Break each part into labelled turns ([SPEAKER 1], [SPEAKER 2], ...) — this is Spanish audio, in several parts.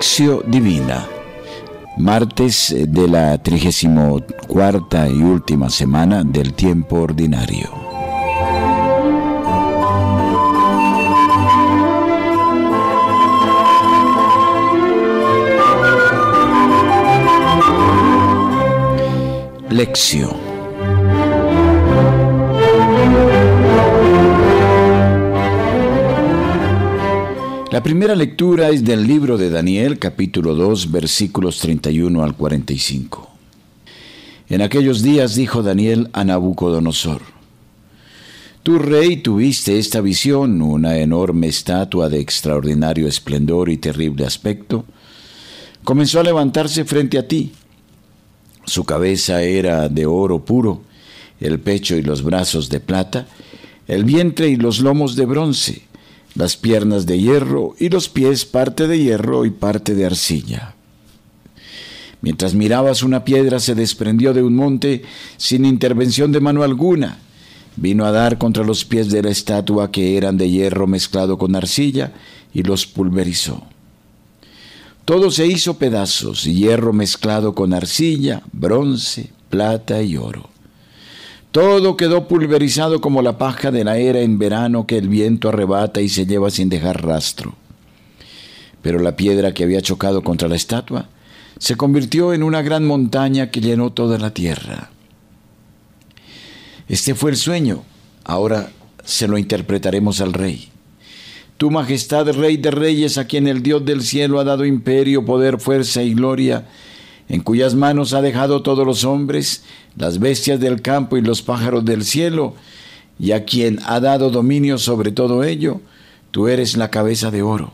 [SPEAKER 1] Lección Divina, martes de la 34 y última semana del tiempo ordinario. Lección La primera lectura es del libro de Daniel, capítulo 2, versículos 31 al 45. En aquellos días dijo Daniel a Nabucodonosor, Tu rey tuviste esta visión, una enorme estatua de extraordinario esplendor y terrible aspecto, comenzó a levantarse frente a ti. Su cabeza era de oro puro, el pecho y los brazos de plata, el vientre y los lomos de bronce, las piernas de hierro y los pies parte de hierro y parte de arcilla. Mientras mirabas una piedra se desprendió de un monte sin intervención de mano alguna. Vino a dar contra los pies de la estatua que eran de hierro mezclado con arcilla y los pulverizó. Todo se hizo pedazos, hierro mezclado con arcilla, bronce, plata y oro. Todo quedó pulverizado como la paja de la era en verano que el viento arrebata y se lleva sin dejar rastro. Pero la piedra que había chocado contra la estatua se convirtió en una gran montaña que llenó toda la tierra. Este fue el sueño. Ahora se lo interpretaremos al rey. Tu majestad, rey de reyes, a quien el Dios del cielo ha dado imperio, poder, fuerza y gloria, en cuyas manos ha dejado todos los hombres, las bestias del campo y los pájaros del cielo, y a quien ha dado dominio sobre todo ello, tú eres la cabeza de oro.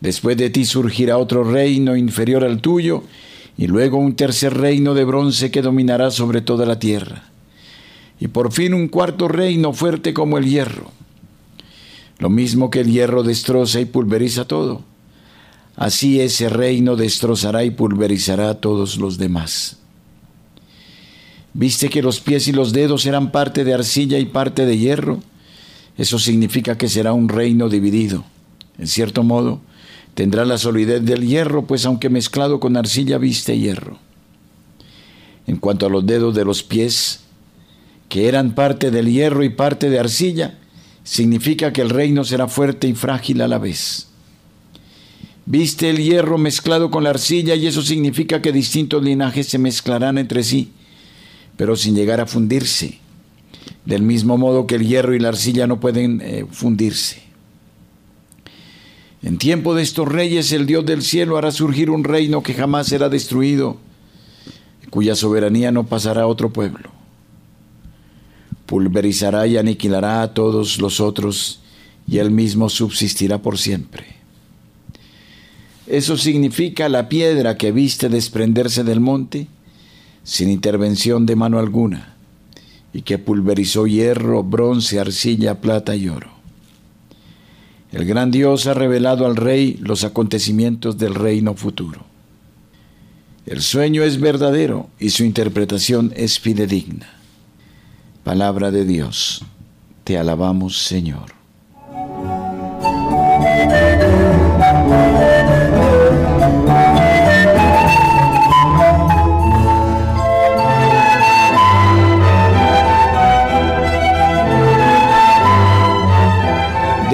[SPEAKER 1] Después de ti surgirá otro reino inferior al tuyo, y luego un tercer reino de bronce que dominará sobre toda la tierra. Y por fin un cuarto reino fuerte como el hierro. Lo mismo que el hierro destroza y pulveriza todo Así ese reino destrozará y pulverizará a todos los demás. ¿Viste que los pies y los dedos eran parte de arcilla y parte de hierro? Eso significa que será un reino dividido. En cierto modo, tendrá la solidez del hierro, pues aunque mezclado con arcilla viste hierro. En cuanto a los dedos de los pies, que eran parte del hierro y parte de arcilla, significa que el reino será fuerte y frágil a la vez. Viste el hierro mezclado con la arcilla y eso significa que distintos linajes se mezclarán entre sí, pero sin llegar a fundirse, del mismo modo que el hierro y la arcilla no pueden eh, fundirse. En tiempo de estos reyes el Dios del cielo hará surgir un reino que jamás será destruido, cuya soberanía no pasará a otro pueblo. Pulverizará y aniquilará a todos los otros y él mismo subsistirá por siempre. Eso significa la piedra que viste desprenderse del monte sin intervención de mano alguna y que pulverizó hierro, bronce, arcilla, plata y oro. El gran Dios ha revelado al rey los acontecimientos del reino futuro. El sueño es verdadero y su interpretación es fidedigna. Palabra de Dios, te alabamos Señor.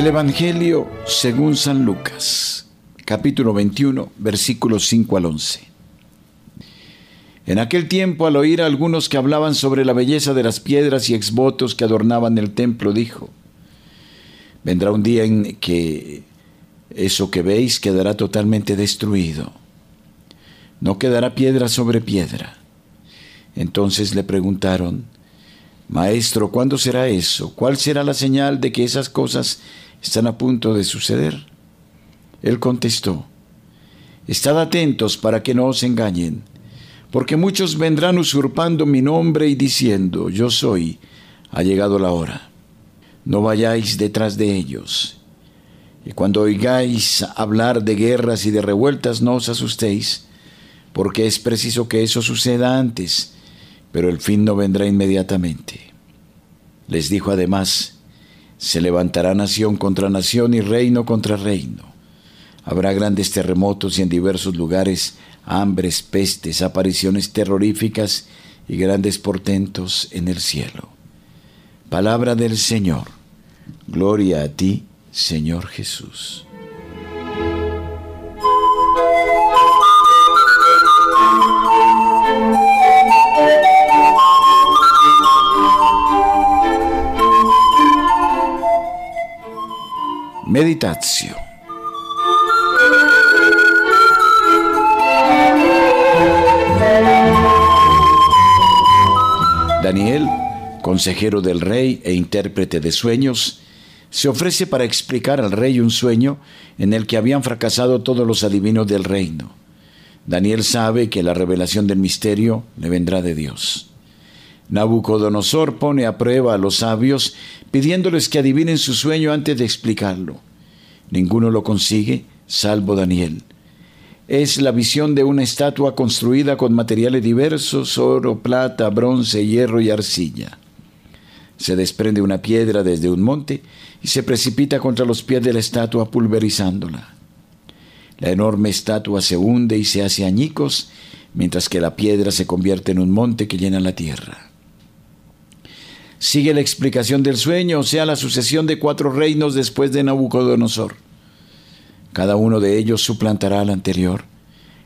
[SPEAKER 1] Del Evangelio según San Lucas, capítulo 21, versículos 5 al 11. En aquel tiempo, al oír a algunos que hablaban sobre la belleza de las piedras y exvotos que adornaban el templo, dijo, vendrá un día en que eso que veis quedará totalmente destruido. No quedará piedra sobre piedra. Entonces le preguntaron, Maestro, ¿cuándo será eso? ¿Cuál será la señal de que esas cosas están a punto de suceder? Él contestó, Estad atentos para que no os engañen, porque muchos vendrán usurpando mi nombre y diciendo, Yo soy, ha llegado la hora. No vayáis detrás de ellos. Y cuando oigáis hablar de guerras y de revueltas, no os asustéis, porque es preciso que eso suceda antes pero el fin no vendrá inmediatamente. Les dijo además, se levantará nación contra nación y reino contra reino. Habrá grandes terremotos y en diversos lugares hambres, pestes, apariciones terroríficas y grandes portentos en el cielo. Palabra del Señor. Gloria a ti, Señor Jesús. Meditatio. Daniel, consejero del rey e intérprete de sueños, se ofrece para explicar al rey un sueño en el que habían fracasado todos los adivinos del reino. Daniel sabe que la revelación del misterio le vendrá de Dios. Nabucodonosor pone a prueba a los sabios pidiéndoles que adivinen su sueño antes de explicarlo. Ninguno lo consigue, salvo Daniel. Es la visión de una estatua construida con materiales diversos, oro, plata, bronce, hierro y arcilla. Se desprende una piedra desde un monte y se precipita contra los pies de la estatua pulverizándola. La enorme estatua se hunde y se hace añicos, mientras que la piedra se convierte en un monte que llena la tierra. Sigue la explicación del sueño, o sea, la sucesión de cuatro reinos después de Nabucodonosor. Cada uno de ellos suplantará al anterior,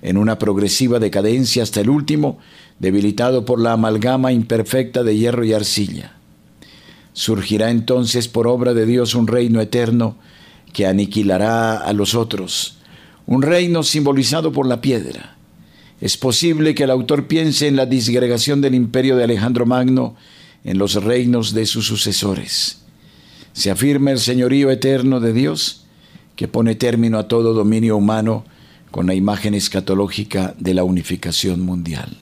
[SPEAKER 1] en una progresiva decadencia hasta el último, debilitado por la amalgama imperfecta de hierro y arcilla. Surgirá entonces por obra de Dios un reino eterno que aniquilará a los otros, un reino simbolizado por la piedra. Es posible que el autor piense en la disgregación del imperio de Alejandro Magno en los reinos de sus sucesores. Se afirma el señorío eterno de Dios, que pone término a todo dominio humano con la imagen escatológica de la unificación mundial.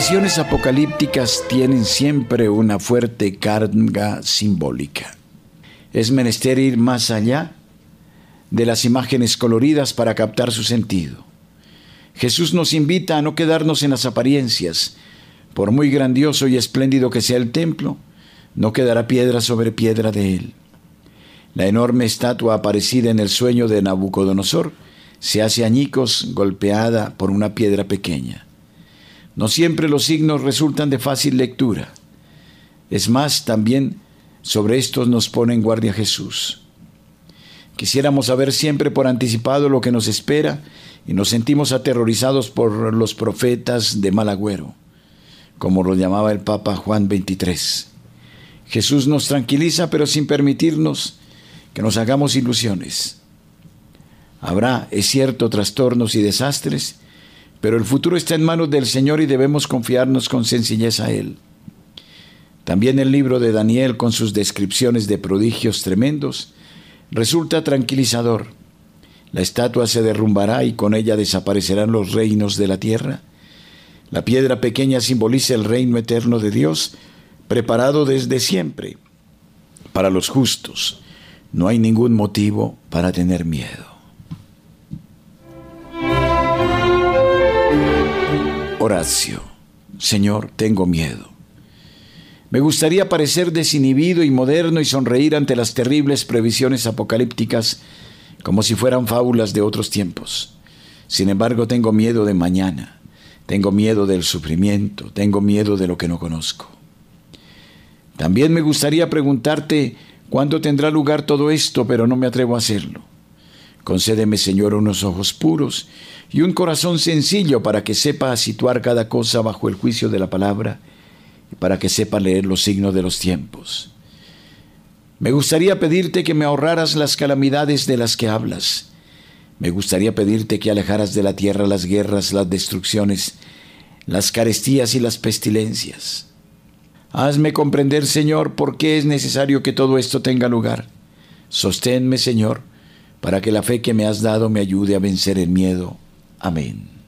[SPEAKER 1] Visiones apocalípticas tienen siempre una fuerte carga simbólica. Es menester ir más allá de las imágenes coloridas para captar su sentido. Jesús nos invita a no quedarnos en las apariencias. Por muy grandioso y espléndido que sea el templo, no quedará piedra sobre piedra de él. La enorme estatua aparecida en el sueño de Nabucodonosor se hace añicos golpeada por una piedra pequeña. No siempre los signos resultan de fácil lectura. Es más, también sobre estos nos pone en guardia Jesús. Quisiéramos saber siempre por anticipado lo que nos espera y nos sentimos aterrorizados por los profetas de mal agüero, como lo llamaba el Papa Juan XXIII. Jesús nos tranquiliza, pero sin permitirnos que nos hagamos ilusiones. Habrá, es cierto, trastornos y desastres, pero el futuro está en manos del Señor y debemos confiarnos con sencillez a Él. También el libro de Daniel, con sus descripciones de prodigios tremendos, resulta tranquilizador. La estatua se derrumbará y con ella desaparecerán los reinos de la tierra. La piedra pequeña simboliza el reino eterno de Dios, preparado desde siempre para los justos. No hay ningún motivo para tener miedo. Horacio, Señor, tengo miedo. Me gustaría parecer desinhibido y moderno y sonreír ante las terribles previsiones apocalípticas como si fueran fábulas de otros tiempos. Sin embargo, tengo miedo de mañana, tengo miedo del sufrimiento, tengo miedo de lo que no conozco. También me gustaría preguntarte cuándo tendrá lugar todo esto, pero no me atrevo a hacerlo. Concédeme, Señor, unos ojos puros y un corazón sencillo para que sepa situar cada cosa bajo el juicio de la palabra y para que sepa leer los signos de los tiempos. Me gustaría pedirte que me ahorraras las calamidades de las que hablas. Me gustaría pedirte que alejaras de la tierra las guerras, las destrucciones, las carestías y las pestilencias. Hazme comprender, Señor, por qué es necesario que todo esto tenga lugar. Sosténme, Señor, para que la fe que me has dado me ayude a vencer el miedo. Amen.